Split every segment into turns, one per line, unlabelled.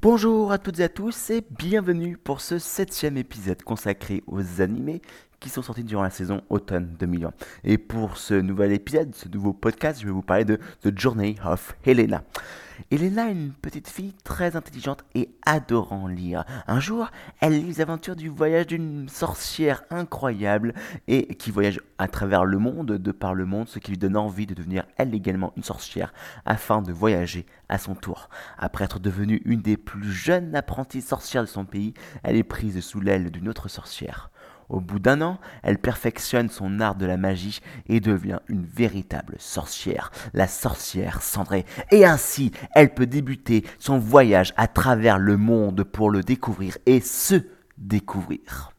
Bonjour à toutes et à tous et bienvenue pour ce septième épisode consacré aux animés qui sont sortis durant la saison automne 2020. Et pour ce nouvel épisode, ce nouveau podcast, je vais vous parler de The Journey of Helena. Helena est une petite fille très intelligente et adorant lire. Un jour, elle lit les aventures du voyage d'une sorcière incroyable et qui voyage à travers le monde, de par le monde, ce qui lui donne envie de devenir elle également une sorcière afin de voyager à son tour. Après être devenue une des plus jeunes apprenties sorcières de son pays, elle est prise sous l'aile d'une autre sorcière. Au bout d'un an, elle perfectionne son art de la magie et devient une véritable sorcière, la sorcière cendrée. Et ainsi, elle peut débuter son voyage à travers le monde pour le découvrir et se découvrir.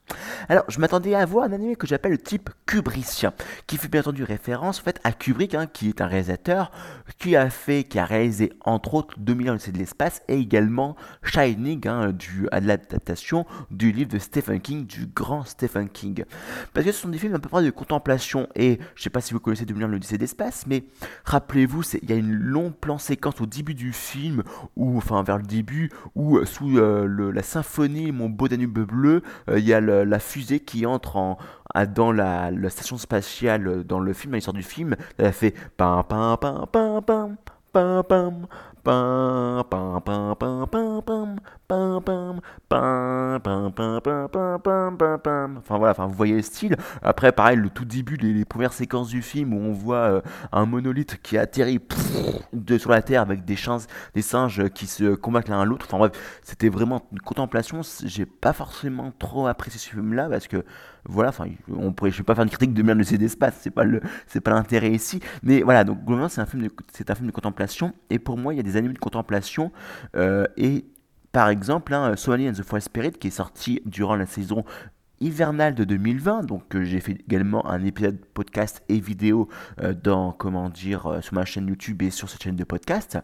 Alors, je m'attendais à voir un anime que j'appelle le type kubricien, qui fait bien entendu référence en fait à Kubrick, hein, qui est un réalisateur qui a fait, qui a réalisé entre autres 2000 ans de l'espace et également Shining, hein, du, à l'adaptation du livre de Stephen King, du grand Stephen King. Parce que ce sont des films à peu près de contemplation et je sais pas si vous connaissez 2000 ans l'Odyssée d'espace, mais rappelez-vous, il y a une longue plan séquence au début du film, ou enfin vers le début, où euh, sous euh, la symphonie Mon beau Danube bleu, euh, il y a le la fusée qui entre en, dans la, station spatiale dans le film, à l'histoire du film, elle fait pam pam pam pam pam pam pam Enfin voilà, enfin vous voyez le style. Après pareil, le tout début, les, premières séquences du film où on voit un monolithe qui atterrit de, sur la Terre avec des, des singes qui se combattent l'un à l'autre. Enfin bref, c'était vraiment une contemplation. J'ai pas forcément trop apprécié ce film-là parce que voilà, on pourrait, je vais pas faire une critique de bien de ces espaces, c'est pas le, c'est pas l'intérêt ici, mais voilà, donc globalement c'est un film de, c'est un film de contemplation, et pour moi il y a des animés de contemplation, euh, et par exemple, hein, and the Forest Spirit qui est sorti durant la saison hivernale de 2020, donc euh, j'ai fait également un épisode podcast et vidéo euh, dans, comment dire, sur ma chaîne YouTube et sur cette chaîne de podcast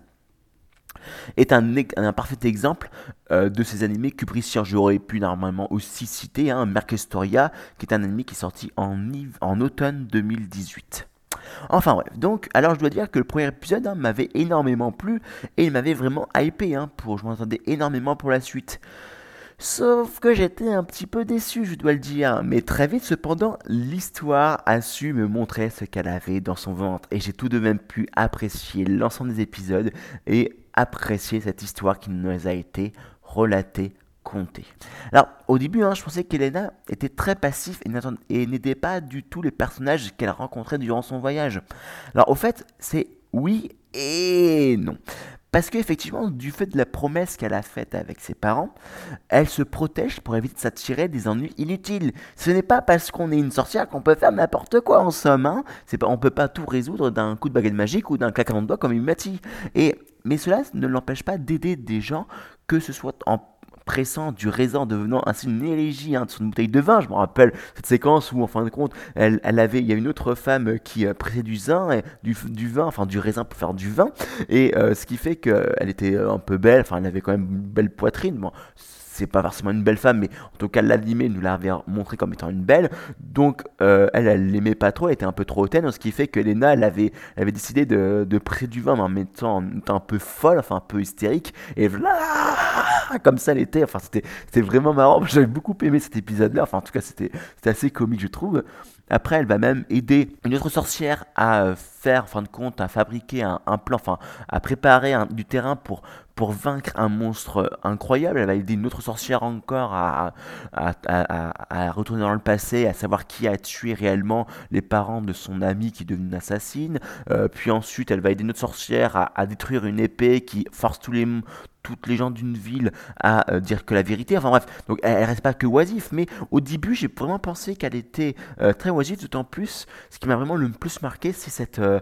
est un, un, parfait exemple euh, de ces animés cubriciens. J'aurais pu normalement aussi citer hein, Mercestoria, qui est un anime qui est sorti en, en automne 2018. Enfin bref, donc, alors je dois dire que le premier épisode hein, m'avait énormément plu et il m'avait vraiment hypé, hein, pour, je m'entendais énormément pour la suite. Sauf que j'étais un petit peu déçu, je dois le dire. Mais très vite, cependant, l'histoire a su me montrer ce qu'elle avait dans son ventre. Et j'ai tout de même pu apprécier l'ensemble des épisodes et apprécier cette histoire qui nous a été relatée, contée. Alors, au début, hein, je pensais qu'Elena était très passif et n'aidait pas du tout les personnages qu'elle rencontrait durant son voyage. Alors, au fait, c'est oui et non. Parce qu'effectivement, du fait de la promesse qu'elle a faite avec ses parents, elle se protège pour éviter de s'attirer des ennuis inutiles. Ce n'est pas parce qu'on est une sorcière qu'on peut faire n'importe quoi en somme. Hein. C'est pas, on peut pas tout résoudre d'un coup de baguette magique ou d'un claquement de doigts comme une Mati. Et mais cela ne l'empêche pas d'aider des gens, que ce soit en pressant du raisin, devenant ainsi une élégie hein, sur une bouteille de vin. Je me rappelle cette séquence où, en fin de compte, elle, avait, il y a une autre femme qui euh, pressait du vin, enfin du raisin pour faire du vin, et euh, ce qui fait qu'elle était un peu belle, enfin elle avait quand même une belle poitrine. C'est pas forcément une belle femme, mais en tout cas l'animé nous l'avait montré comme étant une belle. Donc euh, elle, elle l'aimait pas trop, elle était un peu trop hautaine, ce qui fait que Lena, elle avait, elle décidé de, de près du vin, en mettant un peu folle, enfin un peu hystérique, et voilà, comme ça elle était. Enfin c'était, c'était vraiment marrant. J'avais beaucoup aimé cet épisode-là. Enfin en tout cas c'était, c'était assez comique je trouve. Après, elle va même aider une autre sorcière à euh, faire, en fin de compte, à fabriquer un, plan, enfin, à préparer du terrain pour, vaincre un monstre incroyable. Elle va aider une autre sorcière encore à, retourner dans le passé, à savoir qui a tué réellement les parents de son amie qui est devenue une assassine. Euh, puis ensuite, elle va aider une autre sorcière à, détruire une épée qui force tous les, toutes les gens d'une ville à euh, dire que la vérité. Enfin bref, donc elle, reste pas que oisif, mais au début j'ai vraiment pensé qu'elle était euh, très oisif, d'autant plus, ce qui m'a vraiment le plus marqué, c'est cette, euh,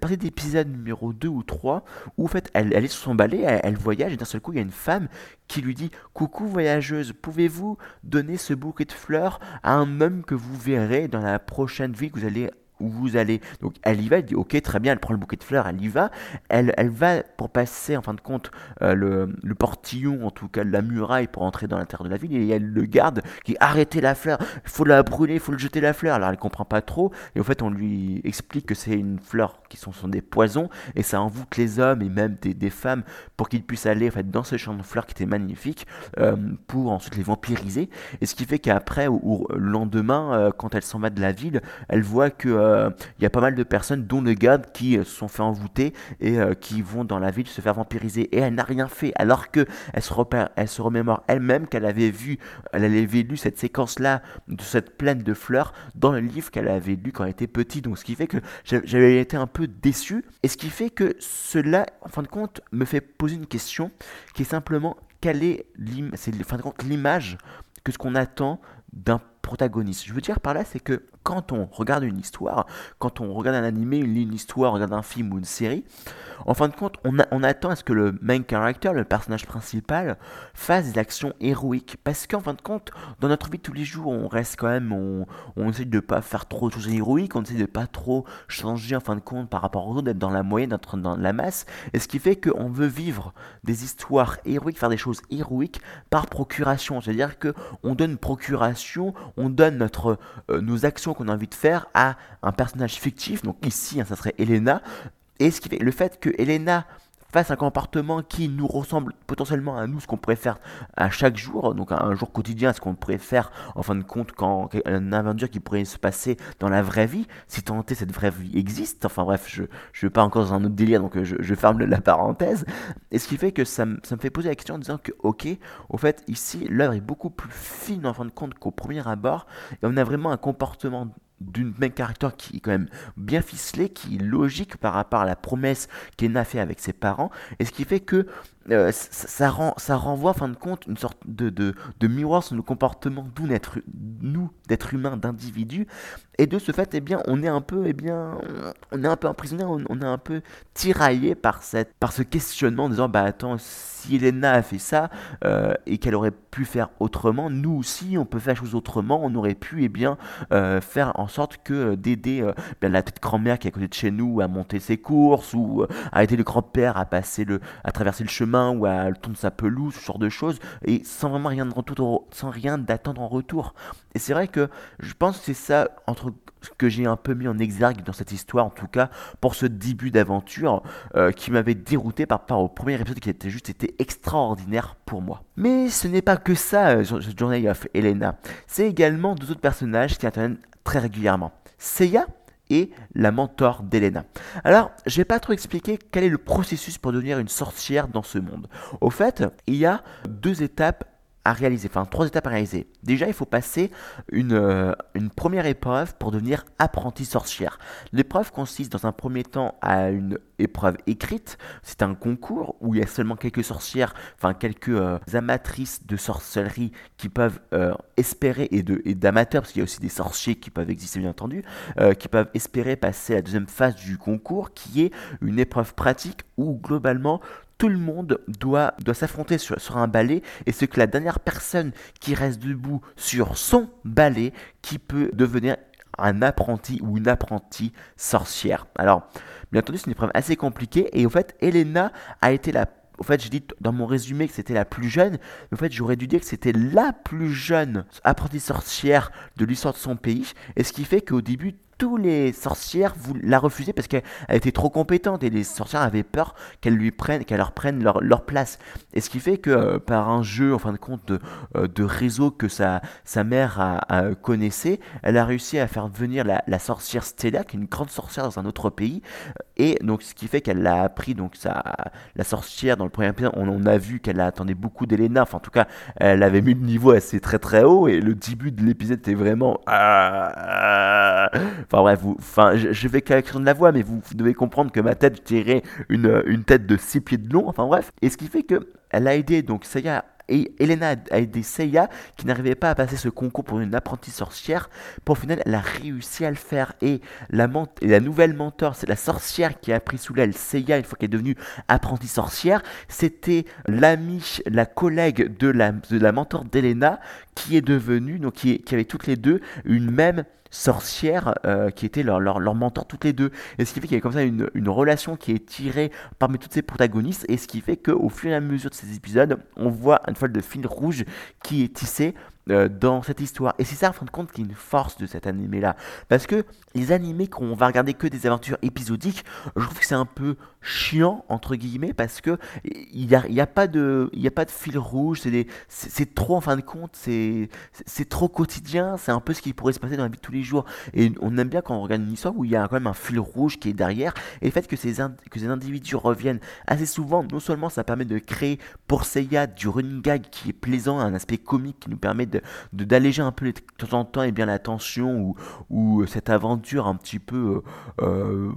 partie d'épisode numéro 2 ou 3, où en fait elle, elle est sur son balai, elle, voyage, et d'un seul coup il y a une femme qui lui dit Coucou voyageuse, pouvez-vous donner ce bouquet de fleurs à un homme que vous verrez dans la prochaine ville que vous allez où vous allez. Donc elle y va, elle dit ok, très bien, elle prend le bouquet de fleurs, elle y va. Elle, elle va pour passer en fin de compte euh, le, le, portillon, en tout cas la muraille pour entrer dans l'intérieur de la ville. Et elle le garde qui arrêtez la fleur, il faut la brûler, il faut le jeter la fleur. Alors elle comprend pas trop. Et en fait, on lui explique que c'est une fleur qui sont, sont, des poisons et ça envoûte les hommes et même des, des femmes pour qu'ils puissent aller en fait, dans ce champ de fleurs qui était magnifique euh, pour ensuite les vampiriser. Et ce qui fait qu'après, ou, le lendemain, euh, quand elle s'en va de la ville, elle voit euh, il y a pas mal de personnes, dont le garde, qui se sont fait envoûter et qui vont dans la ville se faire vampiriser. Et elle n'a rien fait, alors que elle se, elle se remémore elle-même qu'elle avait vu, elle avait lu cette séquence-là de cette plaine de fleurs dans le livre qu'elle avait lu quand elle était petite. Donc ce qui fait que j'avais été un peu déçu. Et ce qui fait que cela, en fin de compte, me fait poser une question qui est simplement quelle est l'image que ce qu'on attend d'un protagoniste. Je veux dire par là, c'est que quand on regarde une histoire, quand on regarde un animé, une, histoire, regarde un film ou une série, en fin de compte, on, attend à ce que le main character, le personnage principal, fasse des actions héroïques. Parce qu'en fin de compte, dans notre vie de tous les jours, on reste quand même, on, on essaie de ne pas faire trop de choses héroïques, on essaie de pas trop changer en fin de compte par rapport aux autres, d'être dans la moyenne, d'être dans la masse. Et ce qui fait qu'on veut vivre des histoires héroïques, faire des choses héroïques par procuration. C'est-à-dire qu'on donne procuration, on donne euh, nos actions qu'on a envie de faire à un personnage fictif. Donc ici, hein, ça serait Elena. Et ce qui le fait que Elena face à un comportement qui nous ressemble potentiellement à nous, ce qu'on pourrait faire à chaque jour, donc un jour quotidien, ce qu'on pourrait faire en fin de compte quand un aventure qui pourrait se passer dans la vraie vie, si tant est cette vraie vie existe. Enfin bref, je ne vais pas encore dans un autre délire, donc je, je, ferme la parenthèse. Et ce qui fait que ça, ça me fait poser la question en disant que, ok, au fait, ici, l'œuvre est beaucoup plus fine en fin de compte qu'au premier abord, et on a vraiment un comportement d'une même caractère qui est quand même bien ficelé, qui est logique par rapport à la promesse qu'Ena fait avec ses parents, et ce qui fait que euh, ça, rend, ça renvoie en fin de compte une sorte de, de, de miroir sur le comportement d'où nous, d'être humains, d'individus, et de ce fait, eh bien, on est un peu, eh bien, on est un peu emprisonné, on, est un peu tiraillé par, cette, par ce questionnement en disant, bah attends, si Elena a fait ça euh, et qu'elle aurait pu faire autrement, nous aussi, on peut faire les choses autrement, on aurait pu, eh bien, euh, faire en sorte que d'aider la petite grand-mère qui est à côté de chez nous à monter ses courses ou à aider le grand-père à passer le, à traverser le chemin ou à le ton de sa pelouse, ce genre de choses, et sans vraiment rien retour, sans rien d'attendre en retour. Et c'est vrai que je pense que c'est ça entre que j'ai un peu mis en exergue dans cette histoire, en tout cas pour ce début d'aventure, euh, qui m'avait dérouté par rapport au premier épisode qui était juste été extraordinaire pour moi. Mais ce n'est pas que ça, euh, Journey of Elena. C'est également deux autres personnages qui interviennent très régulièrement. Seiya, et la mentor d'Elena. Alors, je vais pas trop expliquer quel est le processus pour devenir une sorcière dans ce monde. Au fait, il y a deux étapes à réaliser, enfin trois étapes à réaliser. Déjà, il faut passer une, euh, une première épreuve pour devenir apprenti sorcière. L'épreuve consiste dans un premier temps à une épreuve écrite. C'est un concours où il y a seulement quelques sorcières, enfin quelques euh, amatrices de sorcellerie qui peuvent euh, espérer, et d'amateurs, parce qu'il y a aussi des sorciers qui peuvent exister bien entendu, qui peuvent espérer passer la deuxième phase du concours, qui est une épreuve pratique où globalement tout le monde doit, s'affronter sur, un balai et c'est que la dernière personne qui reste debout sur son balai qui peut devenir un apprenti ou une apprentie sorcière. Alors, bien entendu, c'est une épreuve assez compliquée et au fait, Elena a été la au fait, j'ai dit dans mon résumé que c'était la plus jeune, mais en fait, j'aurais dû dire que c'était la plus jeune apprentie sorcière de l'histoire de son pays. Et ce qui fait qu'au début, tous les sorcières la refusaient parce qu'elle était trop compétente et les sorcières avaient peur qu'elle lui prenne, qu'elle leur prenne leur, leur, place. Et ce qui fait que euh, par un jeu, en fin de compte, de, euh, de réseau que sa, sa mère a, connaissait, elle a réussi à faire venir la, la, sorcière Stella, qui est une grande sorcière dans un autre pays. Et donc, ce qui fait qu'elle l'a appris, donc sa, la sorcière, dans le premier épisode, on, on a vu qu'elle attendait beaucoup d'Elena. Enfin, en tout cas, elle avait mis le niveau assez très très haut. Et le début de l'épisode était vraiment. Enfin bref, vous, enfin, je, je vais de la voix, mais vous, devez comprendre que ma tête, tirait une, une tête de 6 pieds de long. Enfin bref. Et ce qui fait que elle a aidé donc Saya et Elena a aidé Seiya qui n'arrivait pas à passer ce concours pour une apprentie sorcière. Pour au final, elle a réussi à le faire. Et la, et la nouvelle mentor, c'est la sorcière qui a pris sous l'aile Seiya une fois qu'elle est devenue apprentie sorcière. C'était l'amie, la collègue de la, de la mentor d'Elena qui est devenue, donc qui, qui avait toutes les deux une même sorcière qui était leur, leur, leur, mentor toutes les deux. Et ce qui fait qu'il y a comme ça une, une, relation qui est tirée parmi toutes ces protagonistes et ce qui fait qu'au fur et à mesure de ces épisodes, on voit une toile de fil rouge qui est tissée euh, dans cette histoire. Et c'est ça, en fin de compte, qui est une force de cet animé-là. Parce que les animés qu'on va regarder que des aventures épisodiques, je trouve que c'est un peu chiant, entre guillemets, parce que il n'y a, y a, pas de, y a pas de fil rouge, c'est trop, en fin de compte, c'est trop quotidien, c'est un peu ce qui pourrait se passer dans la vie de tous les jours. Et on aime bien quand on regarde une histoire où il y a quand même un fil rouge qui est derrière. Et le fait que ces, que ces individus reviennent assez souvent, non seulement ça permet de créer pour Seiya du running gag qui est plaisant, un aspect comique qui nous permet de d'alléger un peu de temps en temps et eh bien la tension ou, ou cette aventure un petit peu euh, euh,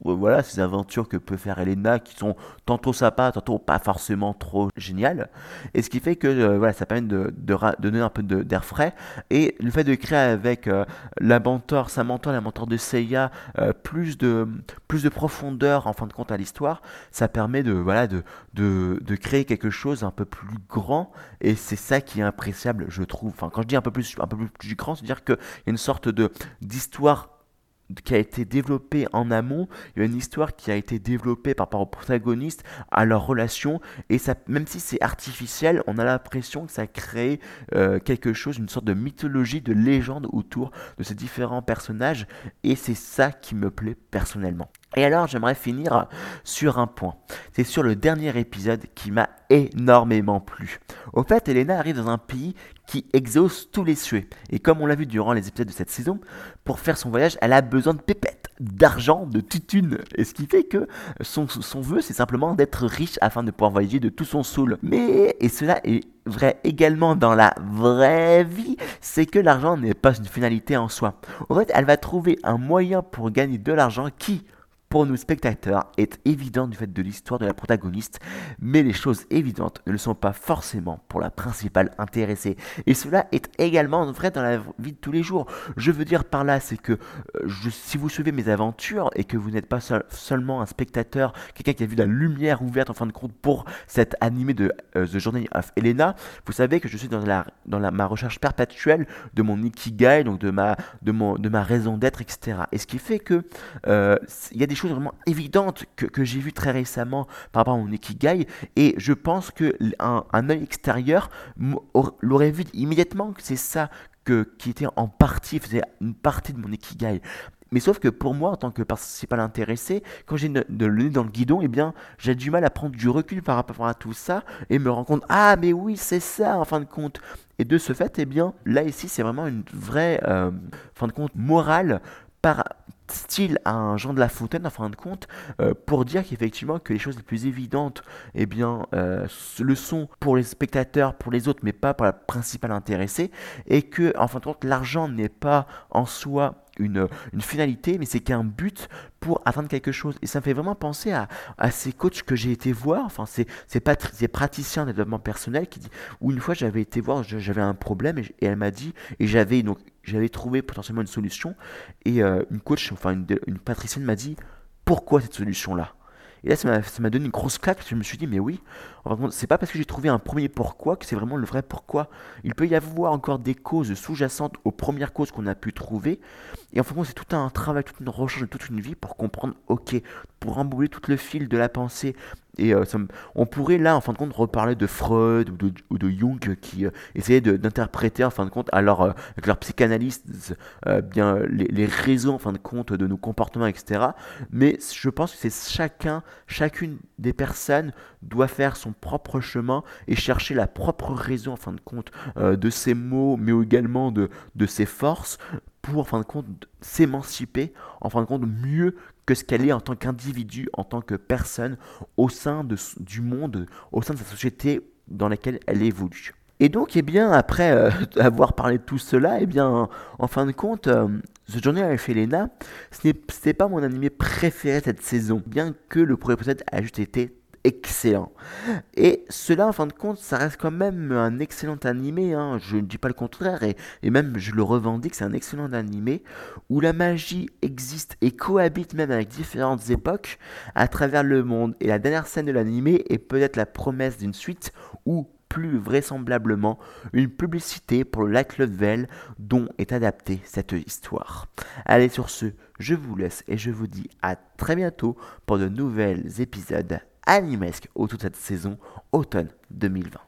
voilà ces aventures que peut faire Elena qui sont tantôt sympas tantôt pas forcément trop géniales. Et ce qui fait que euh, voilà ça permet de, donner un peu d'air frais. Et le fait de créer avec la mentor sa mentor la mentor de Seiya plus de plus de profondeur en fin de compte à l'histoire ça permet de voilà de, de, de créer quelque chose un peu plus grand. Et c'est ça qui est appréciable je trouve. Enfin quand je dis un peu plus, un peu plus grand, c'est-à-dire qu'il y a une sorte de d'histoire qui a été développée en amont, il y a une histoire qui a été développée par rapport aux protagonistes, à leur relation, et ça, même si c'est artificiel, on a l'impression que ça crée euh, quelque chose, une sorte de mythologie, de légende autour de ces différents personnages, et c'est ça qui me plaît personnellement. Et alors, j'aimerais finir sur un point. C'est sur le dernier épisode qui m'a énormément plu. Au fait, Elena arrive dans un pays qui exauce tous les souhaits. Et comme on l'a vu durant les épisodes de cette saison, pour faire son voyage, elle a besoin de pépettes, d'argent, de tutune. Et ce qui fait que son, son vœu, c'est simplement d'être riche afin de pouvoir voyager de tout son soul. Mais, et cela est vrai également dans la vraie vie, c'est que l'argent n'est pas une finalité en soi. En fait, elle va trouver un moyen pour gagner de l'argent qui, pour nous spectateurs est évident du fait de l'histoire de la protagoniste, mais les choses évidentes ne le sont pas forcément pour la principale intéressée. Et cela est également vrai dans la vie de tous les jours. Je veux dire par là, c'est que euh, si vous suivez mes aventures et que vous n'êtes pas seulement un spectateur, quelqu'un qui a vu la lumière ouverte en fin de compte pour cet animé de euh, The Journey of Elena, vous savez que je suis dans, ma recherche perpétuelle de mon ikigai, donc de ma, de mon, de ma raison d'être, etc. Et ce qui fait que euh, il y a des choses vraiment évidentes que, que j'ai vues très récemment par rapport à mon Ikigai, et je pense que un, œil extérieur l'aurait vu immédiatement que c'est ça que, qui était en partie, faisait une partie de mon Ikigai. Mais sauf que pour moi, en tant que principal intéressé, quand j'ai le nez dans le guidon, eh bien, j'ai du mal à prendre du recul par rapport à tout ça et me rendre compte, ah, mais oui, c'est ça, en fin de compte. Et de ce fait, eh bien, là, ici, c'est vraiment une vraie, euh, fin de compte, morale par, style à un Jean de La Fontaine en fin de compte euh, pour dire qu'effectivement que les choses les plus évidentes eh bien euh, le sont pour les spectateurs pour les autres mais pas pour la principale intéressée et que en fin de compte l'argent n'est pas en soi une, finalité, mais c'est qu'un but pour atteindre quelque chose. Et ça me fait vraiment penser à, ces coachs que j'ai été voir, enfin, ces praticiens de développement personnel qui dit, où une fois j'avais été voir, j'avais un problème et, elle m'a dit, et j'avais donc j'avais trouvé potentiellement une solution, et euh, une coach, enfin une, une patricienne m'a dit, pourquoi cette solution-là? Et là, ça m'a donné une grosse claque. Je me suis dit, mais oui, c'est pas parce que j'ai trouvé un premier pourquoi que c'est vraiment le vrai pourquoi. Il peut y avoir encore des causes sous-jacentes aux premières causes qu'on a pu trouver. Et en fait, c'est tout un travail, toute une recherche de toute une vie pour comprendre, ok, pour embouler tout le fil de la pensée et euh, on pourrait là, en fin de compte, reparler de Freud ou de, Jung qui euh, essayaient d'interpréter, en fin de compte, alors euh, avec leur psychanalyse, bien les, les, raisons, en fin de compte, de nos comportements, etc. Mais je pense que c'est chacun, chacune des personnes doit faire son propre chemin et chercher la propre raison, en fin de compte, de ses mots, mais également de, de ses forces pour, en fin de compte, s'émanciper, en fin de compte, mieux que ce qu'elle est en tant qu'individu, en tant que personne, au sein du monde, au sein de sa société dans laquelle elle évolue. Et donc, eh bien, après euh, avoir parlé de tout cela, eh bien, en fin de compte, euh, The Journey avec Elena, ce n'est pas mon animé préféré cette saison, bien que le premier épisode a juste été excellent. Et cela, en fin de compte, ça reste quand même un excellent animé, hein. je ne dis pas le contraire, et, même je le revendique, c'est un excellent animé, où la magie existe et cohabite même avec différentes époques à travers le monde. Et la dernière scène de l'animé est peut-être la promesse d'une suite où plus vraisemblablement une publicité pour le lac Level dont est adaptée cette histoire. Allez sur ce, je vous laisse et je vous dis à très bientôt pour de nouvelles épisodes animesques autour de cette saison automne 2020.